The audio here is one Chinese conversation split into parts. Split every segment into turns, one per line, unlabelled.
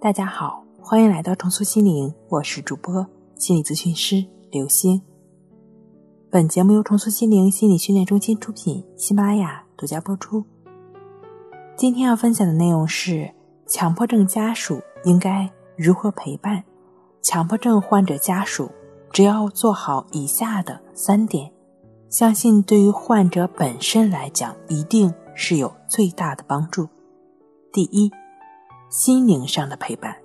大家好，欢迎来到重塑心灵，我是主播心理咨询师刘星。本节目由重塑心灵心理训练中心出品，喜马拉雅独家播出。今天要分享的内容是：强迫症家属应该如何陪伴强迫症患者家属？只要做好以下的三点，相信对于患者本身来讲，一定是有最大的帮助。第一。心灵上的陪伴，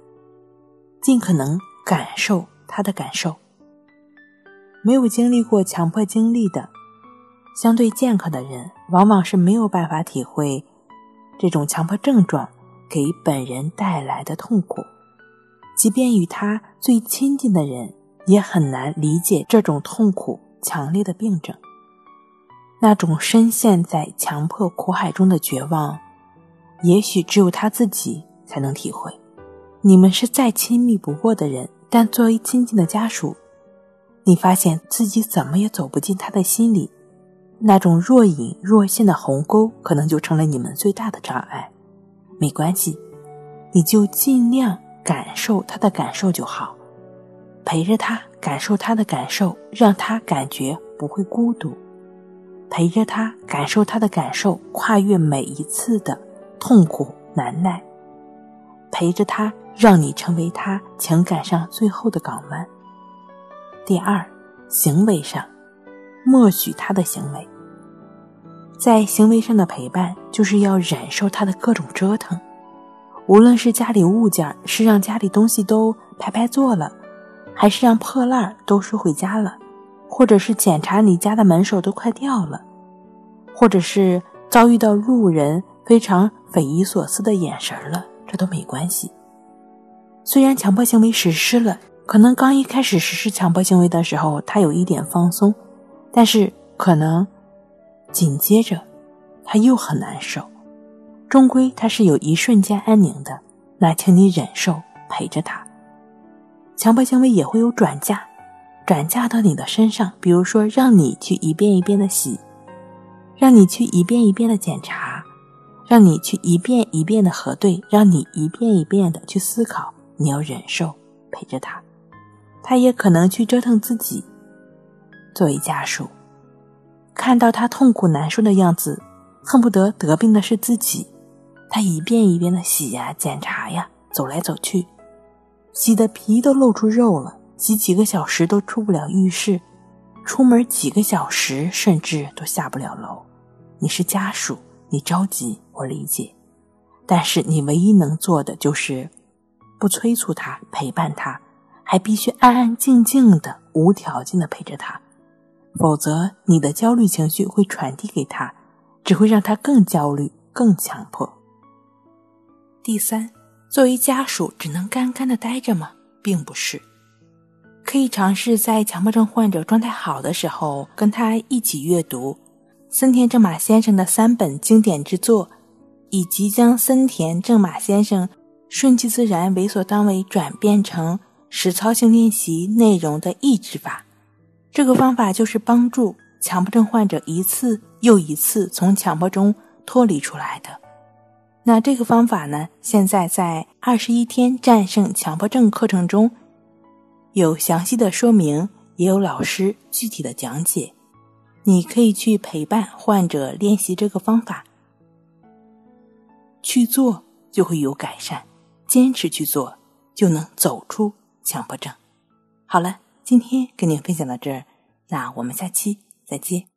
尽可能感受他的感受。没有经历过强迫经历的相对健康的人，往往是没有办法体会这种强迫症状给本人带来的痛苦。即便与他最亲近的人，也很难理解这种痛苦强烈的病症。那种深陷在强迫苦海中的绝望，也许只有他自己。才能体会，你们是再亲密不过的人，但作为亲近的家属，你发现自己怎么也走不进他的心里，那种若隐若现的鸿沟，可能就成了你们最大的障碍。没关系，你就尽量感受他的感受就好，陪着他感受他的感受，让他感觉不会孤独，陪着他感受他的感受，跨越每一次的痛苦难耐。陪着他，让你成为他情感上最后的港湾。第二，行为上，默许他的行为。在行为上的陪伴，就是要忍受他的各种折腾，无论是家里物件是让家里东西都排排坐了，还是让破烂都收回家了，或者是检查你家的门锁都快掉了，或者是遭遇到路人非常匪夷所思的眼神了。这都没关系。虽然强迫行为实施了，可能刚一开始实施强迫行为的时候，他有一点放松，但是可能紧接着他又很难受。终归他是有一瞬间安宁的，那请你忍受，陪着他。强迫行为也会有转嫁，转嫁到你的身上，比如说让你去一遍一遍的洗，让你去一遍一遍的检查。让你去一遍一遍的核对，让你一遍一遍的去思考，你要忍受陪着他，他也可能去折腾自己。作为家属，看到他痛苦难受的样子，恨不得得病的是自己。他一遍一遍的洗呀、检查呀，走来走去，洗的皮都露出肉了，洗几个小时都出不了浴室，出门几个小时甚至都下不了楼。你是家属。你着急，我理解，但是你唯一能做的就是不催促他，陪伴他，还必须安安静静的、无条件的陪着他，否则你的焦虑情绪会传递给他，只会让他更焦虑、更强迫。第三，作为家属，只能干干的待着吗？并不是，可以尝试在强迫症患者状态好的时候，跟他一起阅读。森田正马先生的三本经典之作，以及将森田正马先生顺其自然为所当为转变成实操性练习内容的抑制法。这个方法就是帮助强迫症患者一次又一次从强迫中脱离出来的。那这个方法呢，现在在二十一天战胜强迫症课程中有详细的说明，也有老师具体的讲解。你可以去陪伴患者练习这个方法，去做就会有改善，坚持去做就能走出强迫症。好了，今天跟您分享到这儿，那我们下期再见。